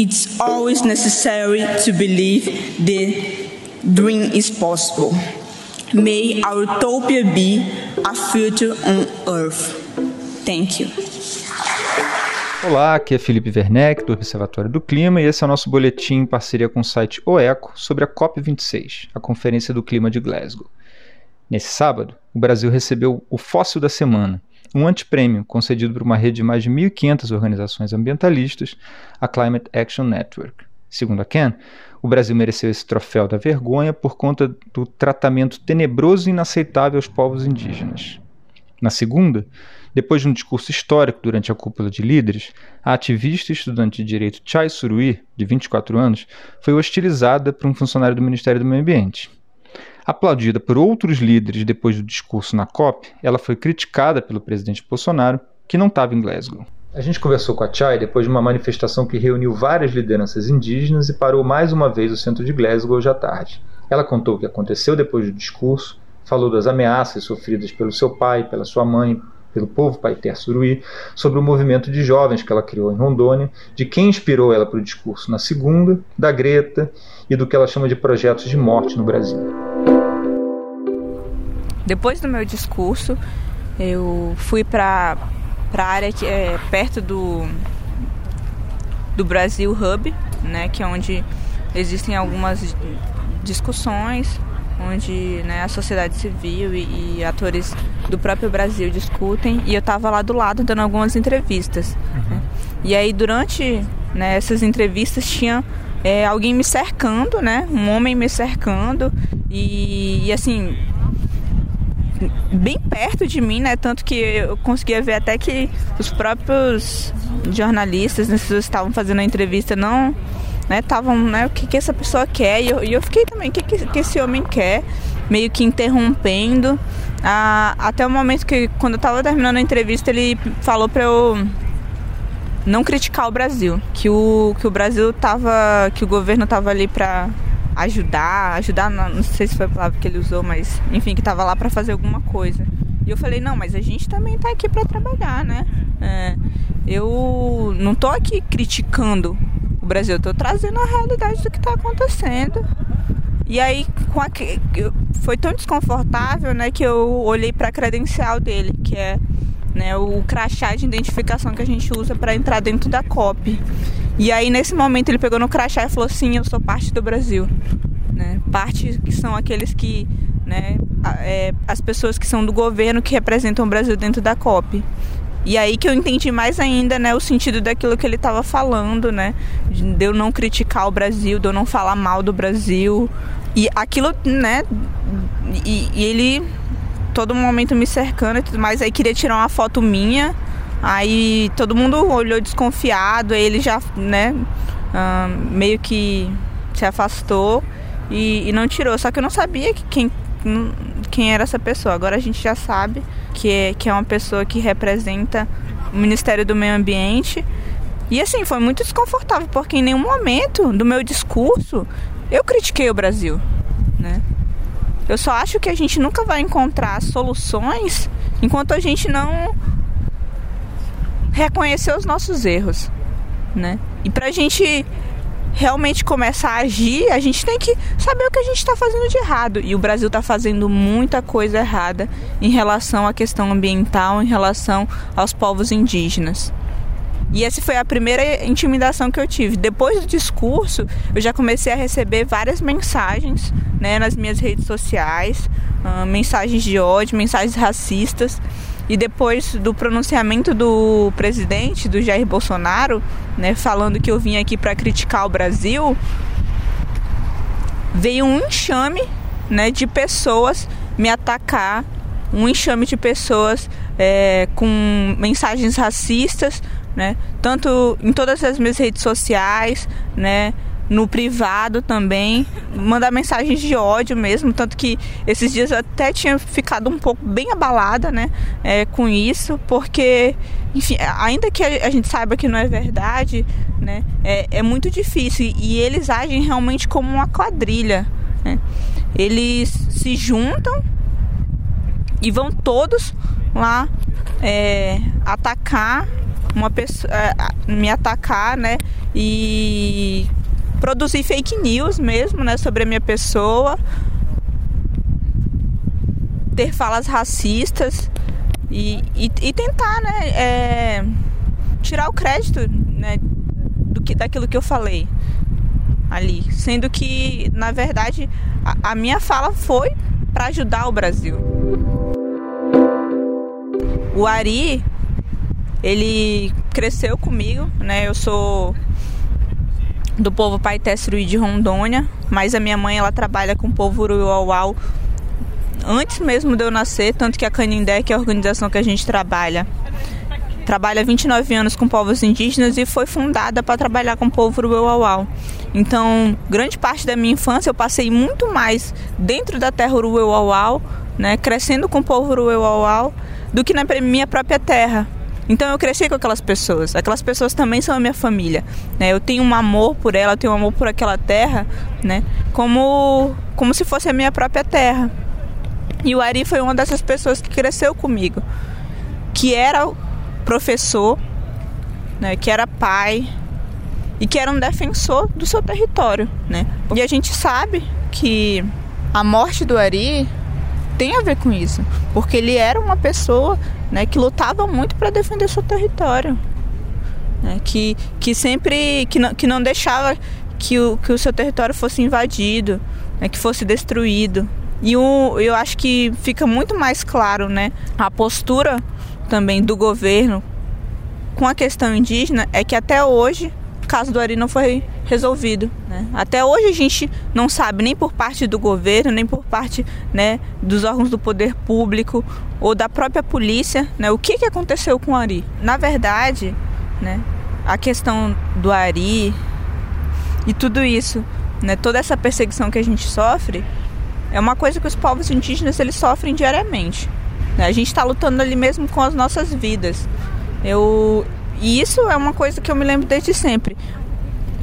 it's always necessary to believe the dream is possible. May our utopia be a future on earth. Thank you. Olá, aqui é Felipe Werneck, do Observatório do Clima, e esse é o nosso boletim em parceria com o site OECO sobre a COP26, a Conferência do Clima de Glasgow. Nesse sábado, o Brasil recebeu o Fóssil da Semana, um antiprêmio concedido por uma rede de mais de 1.500 organizações ambientalistas, a Climate Action Network. Segundo a Ken, o Brasil mereceu esse troféu da vergonha por conta do tratamento tenebroso e inaceitável aos povos indígenas. Na segunda, depois de um discurso histórico durante a cúpula de líderes, a ativista e estudante de direito Chai Surui, de 24 anos, foi hostilizada por um funcionário do Ministério do Meio Ambiente. Aplaudida por outros líderes depois do discurso na COP, ela foi criticada pelo presidente Bolsonaro, que não estava em Glasgow. A gente conversou com a Chai depois de uma manifestação que reuniu várias lideranças indígenas e parou mais uma vez o centro de Glasgow hoje à tarde. Ela contou o que aconteceu depois do discurso, falou das ameaças sofridas pelo seu pai, pela sua mãe, pelo povo Paiter Suruí, sobre o movimento de jovens que ela criou em Rondônia, de quem inspirou ela para o discurso na segunda, da Greta e do que ela chama de projetos de morte no Brasil. Depois do meu discurso, eu fui para a área que é perto do, do Brasil Hub, né, que é onde existem algumas discussões, onde né, a sociedade civil e, e, atores do próprio Brasil discutem, e eu estava lá do lado dando algumas entrevistas. Uhum. Né? E aí, durante né, essas entrevistas, tinha é, alguém me cercando, né, um homem me cercando, e, e assim, bem perto de mim, né? Tanto que eu conseguia ver até que os próprios jornalistas, né, estavam fazendo a entrevista, não estavam, né, né, o que, que essa pessoa quer, e eu, e eu fiquei também, o que, que, que esse homem quer, meio que interrompendo, ah, até o momento que, quando eu estava terminando a entrevista, ele falou para eu não criticar o Brasil, que o, que o Brasil tava, que o governo tava ali para ajudar, ajudar, não sei se foi a palavra que ele usou, mas enfim, que tava lá para fazer alguma coisa. E eu falei, não, mas a gente também tá aqui para trabalhar, né? É, eu não tô aqui criticando Brasil, eu tô trazendo a realidade do que tá acontecendo. E aí com a, foi tão desconfortável, né, que eu olhei para a credencial dele, que é né, o crachá de identificação que a gente usa para entrar dentro da COP. E aí nesse momento ele pegou no crachá e falou assim, eu sou parte do Brasil. Né? Parte que são aqueles que, né, é, as pessoas que são do governo que representam o Brasil dentro da COP. E aí que eu entendi mais ainda, né, o sentido daquilo que ele estava falando, né, de eu não criticar o Brasil, de eu não falar mal do Brasil. E aquilo, né, e, e ele todo momento me cercando e tudo mais, aí queria tirar uma foto minha Aí todo mundo olhou desconfiado, aí ele já, né, uh, meio que se afastou e, e, não tirou. Só que eu não sabia que quem, quem era essa pessoa. Agora a gente já sabe que é, que é uma pessoa que representa o Ministério do Meio Ambiente. E assim, foi muito desconfortável, porque em nenhum momento do meu discurso eu critiquei o Brasil, né? Eu só acho que a gente nunca vai encontrar soluções enquanto a gente não reconhecer os nossos erros, né? E pra gente realmente começar a agir, a gente tem que saber o que a gente está fazendo de errado. E o Brasil está fazendo muita coisa errada em relação à questão ambiental, em relação aos povos indígenas. E essa foi a primeira intimidação que eu tive. Depois do discurso, eu já comecei a receber várias mensagens né, nas minhas redes sociais, uh, mensagens de ódio, mensagens racistas. E depois do pronunciamento do presidente, do Jair Bolsonaro, né, falando que eu vim aqui para criticar o Brasil, veio um enxame né, de pessoas me atacar, um enxame de pessoas é, com mensagens racistas, né, tanto em todas as minhas redes sociais, né, no privado também, mandar mensagens de ódio mesmo, tanto que esses dias eu até tinha ficado um pouco bem abalada, né, é, com isso, porque, enfim, ainda que a gente saiba que não é verdade, né, é, é muito difícil e eles agem realmente como uma quadrilha, né, eles se juntam e vão todos lá é, atacar uma pessoa é, me atacar, né? E produzir fake news mesmo, né, sobre a minha pessoa, ter falas racistas e, e, e tentar, né, é, tirar o crédito, né, do que daquilo que eu falei ali, sendo que na verdade a, a minha fala foi para ajudar o Brasil. O Ari, ele cresceu comigo, né? Eu sou do povo Paitesruí de Rondônia, mas a minha mãe ela trabalha com o povo Uruauau antes mesmo de eu nascer, tanto que a Canindé, que é a organização que a gente trabalha, trabalha 29 anos com povos indígenas e foi fundada para trabalhar com o povo Uruauau. Então, grande parte da minha infância eu passei muito mais dentro da terra Uruauau, né, crescendo com o povo Uruauau, do que na minha própria terra. Então eu cresci com aquelas pessoas. Aquelas pessoas também são a minha família. Né? Eu tenho um amor por ela, eu tenho um amor por aquela terra, né? Como, como se fosse a minha própria terra. E o Ari foi uma dessas pessoas que cresceu comigo, que era professor, né? Que era pai e que era um defensor do seu território, né? E a gente sabe que a morte do Ari tem a ver com isso, porque ele era uma pessoa né, que lutava muito para defender seu território, né, que, que sempre que não, que não deixava que o, que o seu território fosse invadido, né, que fosse destruído. E o, eu acho que fica muito mais claro né, a postura também do governo com a questão indígena é que até hoje caso do Ari não foi resolvido. Né? Até hoje a gente não sabe nem por parte do governo, nem por parte né, dos órgãos do poder público ou da própria polícia né, o que, que aconteceu com o Ari. Na verdade, né, a questão do Ari e tudo isso, né, toda essa perseguição que a gente sofre, é uma coisa que os povos indígenas eles sofrem diariamente. Né? A gente está lutando ali mesmo com as nossas vidas. Eu, e isso é uma coisa que eu me lembro desde sempre.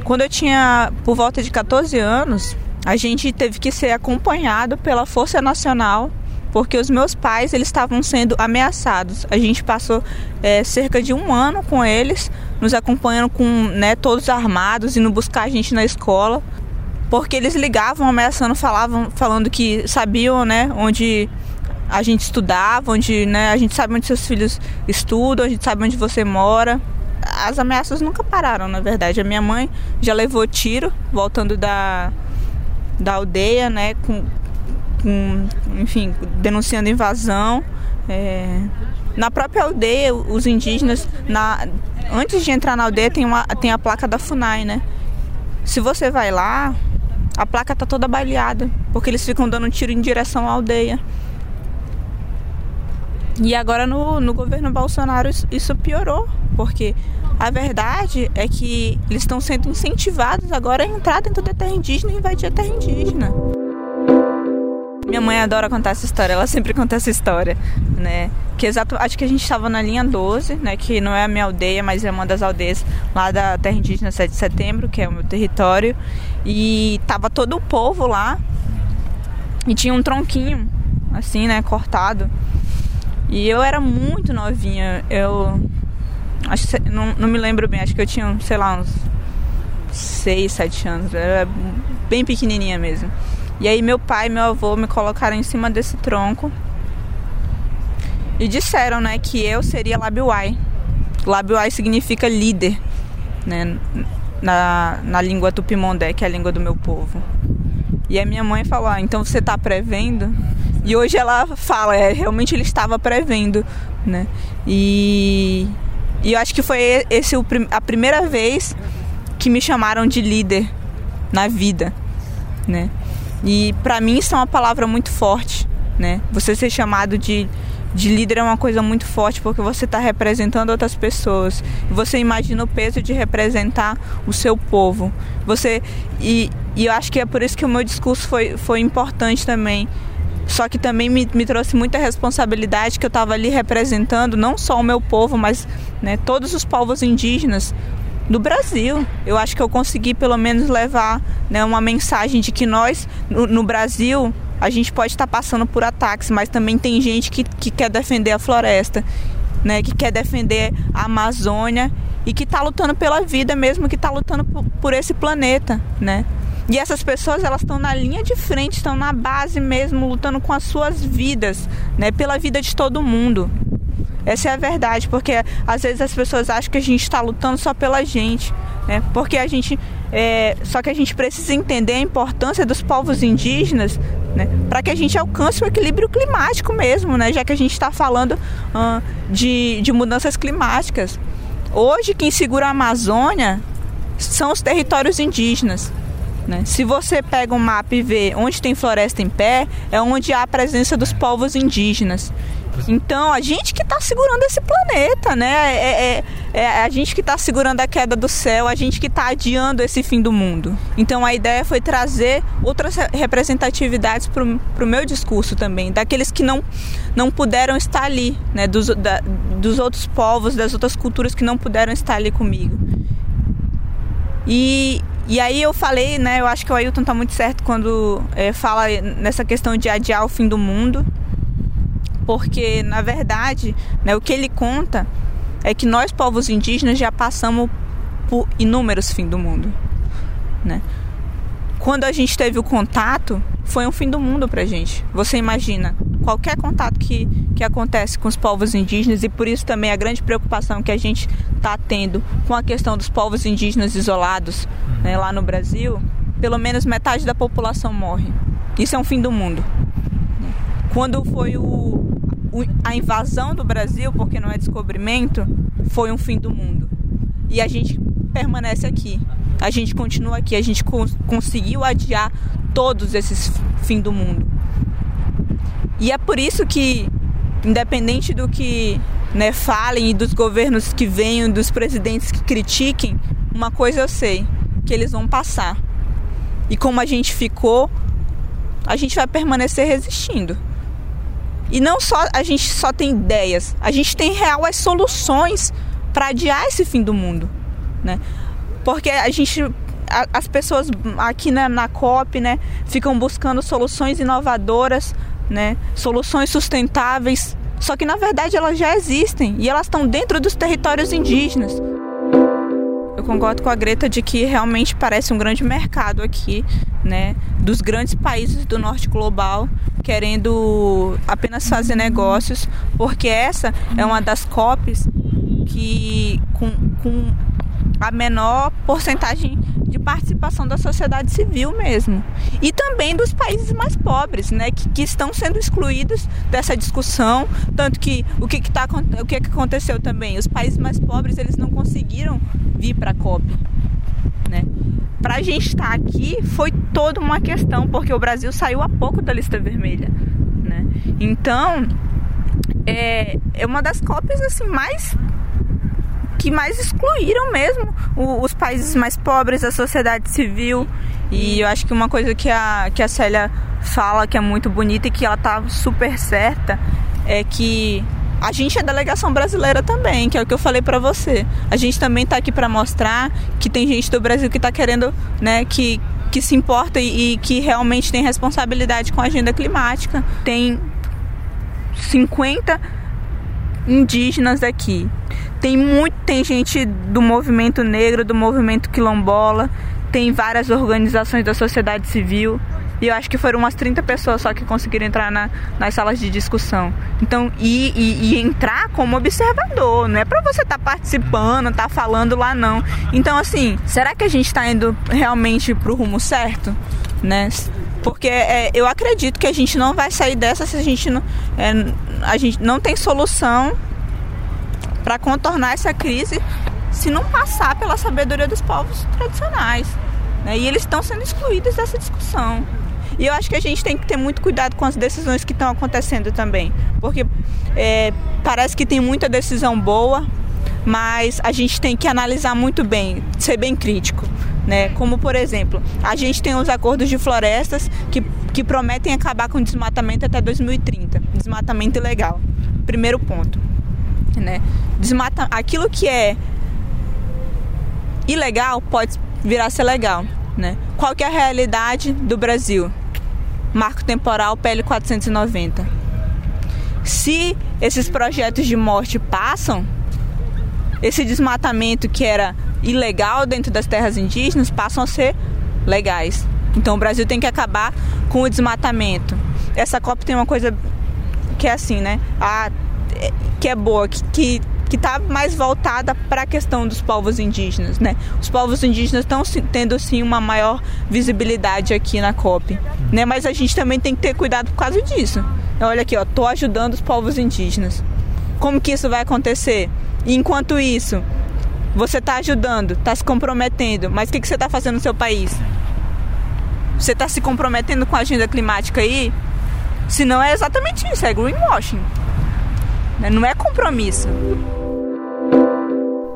Quando eu tinha por volta de 14 anos, a gente teve que ser acompanhado pela Força Nacional porque os meus pais eles estavam sendo ameaçados. A gente passou é, cerca de um ano com eles, nos acompanhando com né, todos armados, indo buscar a gente na escola, porque eles ligavam ameaçando, falavam, falando que sabiam, né, onde a gente estudava, onde né, a gente sabe onde seus filhos estudam, a gente sabe onde você mora. As ameaças nunca pararam, na verdade. A minha mãe já levou tiro voltando da, da aldeia, né, com, com enfim, denunciando invasão. É, na própria aldeia, os indígenas, na, antes de entrar na aldeia, tem, uma, tem a placa da FUNAI, né? Se você vai lá, a placa tá toda baleada, porque eles ficam dando tiro em direção à aldeia. E agora no, no governo Bolsonaro isso, isso piorou, porque a verdade é que eles estão sendo incentivados agora a entrar dentro da terra indígena e invadir a terra indígena. Minha mãe adora contar essa história, ela sempre conta essa história, né? Que exato, acho que a gente estava na linha 12, né? Que não é a minha aldeia, mas é uma das aldeias lá da terra indígena 7 de setembro, que é o meu território. E tava todo o povo lá e tinha um tronquinho, assim, né? Cortado e eu era muito novinha. Eu. Acho não, não me lembro bem, acho que eu tinha, sei lá, uns 6, 7 anos. Eu era bem pequenininha mesmo. E aí meu pai e meu avô me colocaram em cima desse tronco. E disseram, né, que eu seria Labiuai. Labiuai significa líder, né, na, na língua tupimondé, que é a língua do meu povo. E a minha mãe falou: ah, então você está prevendo? E hoje ela fala, é, realmente ele estava prevendo, né? E, e eu acho que foi esse o, a primeira vez que me chamaram de líder na vida, né? E para mim isso é uma palavra muito forte, né? Você ser chamado de de líder é uma coisa muito forte porque você está representando outras pessoas. Você imagina o peso de representar o seu povo. Você e, e eu acho que é por isso que o meu discurso foi, foi importante também só que também me, me trouxe muita responsabilidade que eu estava ali representando não só o meu povo, mas né, todos os povos indígenas do Brasil. Eu acho que eu consegui pelo menos levar né, uma mensagem de que nós, no, no Brasil, a gente pode estar passando por ataques, mas também tem gente que, que quer defender a floresta. né, que quer defender a Amazônia e que está lutando pela vida mesmo, que está lutando por, por esse planeta, né? E essas pessoas elas estão na linha de frente, estão na base mesmo, lutando com as suas vidas, né, pela vida de todo mundo. Essa é a verdade, porque às vezes as pessoas acham que a gente está lutando só pela gente, né? Porque a gente, é, só que a gente precisa entender a importância dos povos indígenas, né? Para que a gente alcance o equilíbrio climático mesmo, né? Já que a gente está falando de, de mudanças climáticas. Hoje quem segura a Amazônia são os territórios indígenas. Né? Se você pega um mapa e vê onde tem floresta em pé, é onde há a presença dos povos indígenas. Então, a gente que está segurando esse planeta, né? É, é, é a gente que está segurando a queda do céu, a gente que está adiando esse fim do mundo. Então, a ideia foi trazer outras representatividades para o meu discurso também, daqueles que não, não puderam estar ali, né? Dos, da, dos outros povos, das outras culturas que não puderam estar ali comigo. E, e aí eu falei, né? Eu acho que o Ailton está muito certo quando é, fala nessa questão de adiar o fim do mundo porque na verdade né, o que ele conta é que nós povos indígenas já passamos por inúmeros fins do mundo, né? Quando a gente teve o contato, foi um fim do mundo pra gente. Você imagina, qualquer contato que, que acontece com os povos indígenas e por isso também a grande preocupação que a gente está tendo com a questão dos povos indígenas isolados né, lá no Brasil, pelo menos metade da população morre. Isso é um fim do mundo. Quando foi o, a invasão do Brasil, porque não é descobrimento, foi um fim do mundo. E a gente permanece aqui. A gente continua aqui. A gente cons conseguiu adiar todos esses fim do mundo. E é por isso que, independente do que né, falem e dos governos que venham, dos presidentes que critiquem, uma coisa eu sei, que eles vão passar. E como a gente ficou, a gente vai permanecer resistindo. E não só a gente só tem ideias, a gente tem real as soluções para adiar esse fim do mundo, né? Porque a gente as pessoas aqui na, na COP, né, ficam buscando soluções inovadoras, né, soluções sustentáveis, só que na verdade elas já existem e elas estão dentro dos territórios indígenas. Eu concordo com a Greta de que realmente parece um grande mercado aqui, né, dos grandes países do norte global querendo apenas fazer negócios, porque essa é uma das COPs que com, com a menor porcentagem de participação da sociedade civil mesmo. E também dos países mais pobres, né, que, que estão sendo excluídos dessa discussão. Tanto que o que, que, tá, o que, que aconteceu também? Os países mais pobres eles não conseguiram vir para a COP. Né? Para a gente estar tá aqui foi toda uma questão, porque o Brasil saiu há pouco da lista vermelha. Né? Então, é, é uma das cópias assim mais que mais excluíram mesmo os países mais pobres, a sociedade civil. E eu acho que uma coisa que a, que a Célia fala que é muito bonita e que ela tá super certa é que a gente é delegação brasileira também, que é o que eu falei para você. A gente também tá aqui para mostrar que tem gente do Brasil que tá querendo, né, que que se importa e, e que realmente tem responsabilidade com a agenda climática. Tem 50 indígenas aqui. Tem muito, tem gente do movimento negro, do movimento quilombola, tem várias organizações da sociedade civil. E eu acho que foram umas 30 pessoas só que conseguiram entrar na, nas salas de discussão. Então, e, e, e entrar como observador, não é para você estar tá participando, estar tá falando lá não. Então, assim, será que a gente está indo realmente pro rumo certo? Né? Porque é, eu acredito que a gente não vai sair dessa se a gente não, é, a gente não tem solução para contornar essa crise se não passar pela sabedoria dos povos tradicionais. Né? E eles estão sendo excluídos dessa discussão. E eu acho que a gente tem que ter muito cuidado com as decisões que estão acontecendo também, porque é, parece que tem muita decisão boa, mas a gente tem que analisar muito bem, ser bem crítico. Né? Como, por exemplo, a gente tem os acordos de florestas que, que prometem acabar com o desmatamento até 2030 desmatamento ilegal. Primeiro ponto. Né? Desmata, aquilo que é ilegal pode virar a ser legal. Né? Qual que é a realidade do Brasil? Marco temporal PL 490. Se esses projetos de morte passam, esse desmatamento que era ilegal dentro das terras indígenas passam a ser legais. Então o Brasil tem que acabar com o desmatamento. Essa COP tem uma coisa que é assim, né? A, que é boa, que, que que está mais voltada para a questão dos povos indígenas, né? Os povos indígenas estão tendo sim uma maior visibilidade aqui na COP, né? Mas a gente também tem que ter cuidado por causa disso. Olha aqui, ó, tô ajudando os povos indígenas. Como que isso vai acontecer? E enquanto isso, você está ajudando, está se comprometendo, mas o que, que você está fazendo no seu país? Você está se comprometendo com a agenda climática aí? Se não é exatamente isso, é greenwashing. Né? Não é compromisso.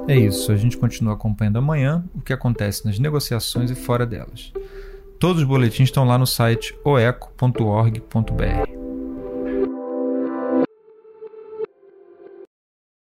É isso, a gente continua acompanhando amanhã o que acontece nas negociações e fora delas. Todos os boletins estão lá no site oeco.org.br.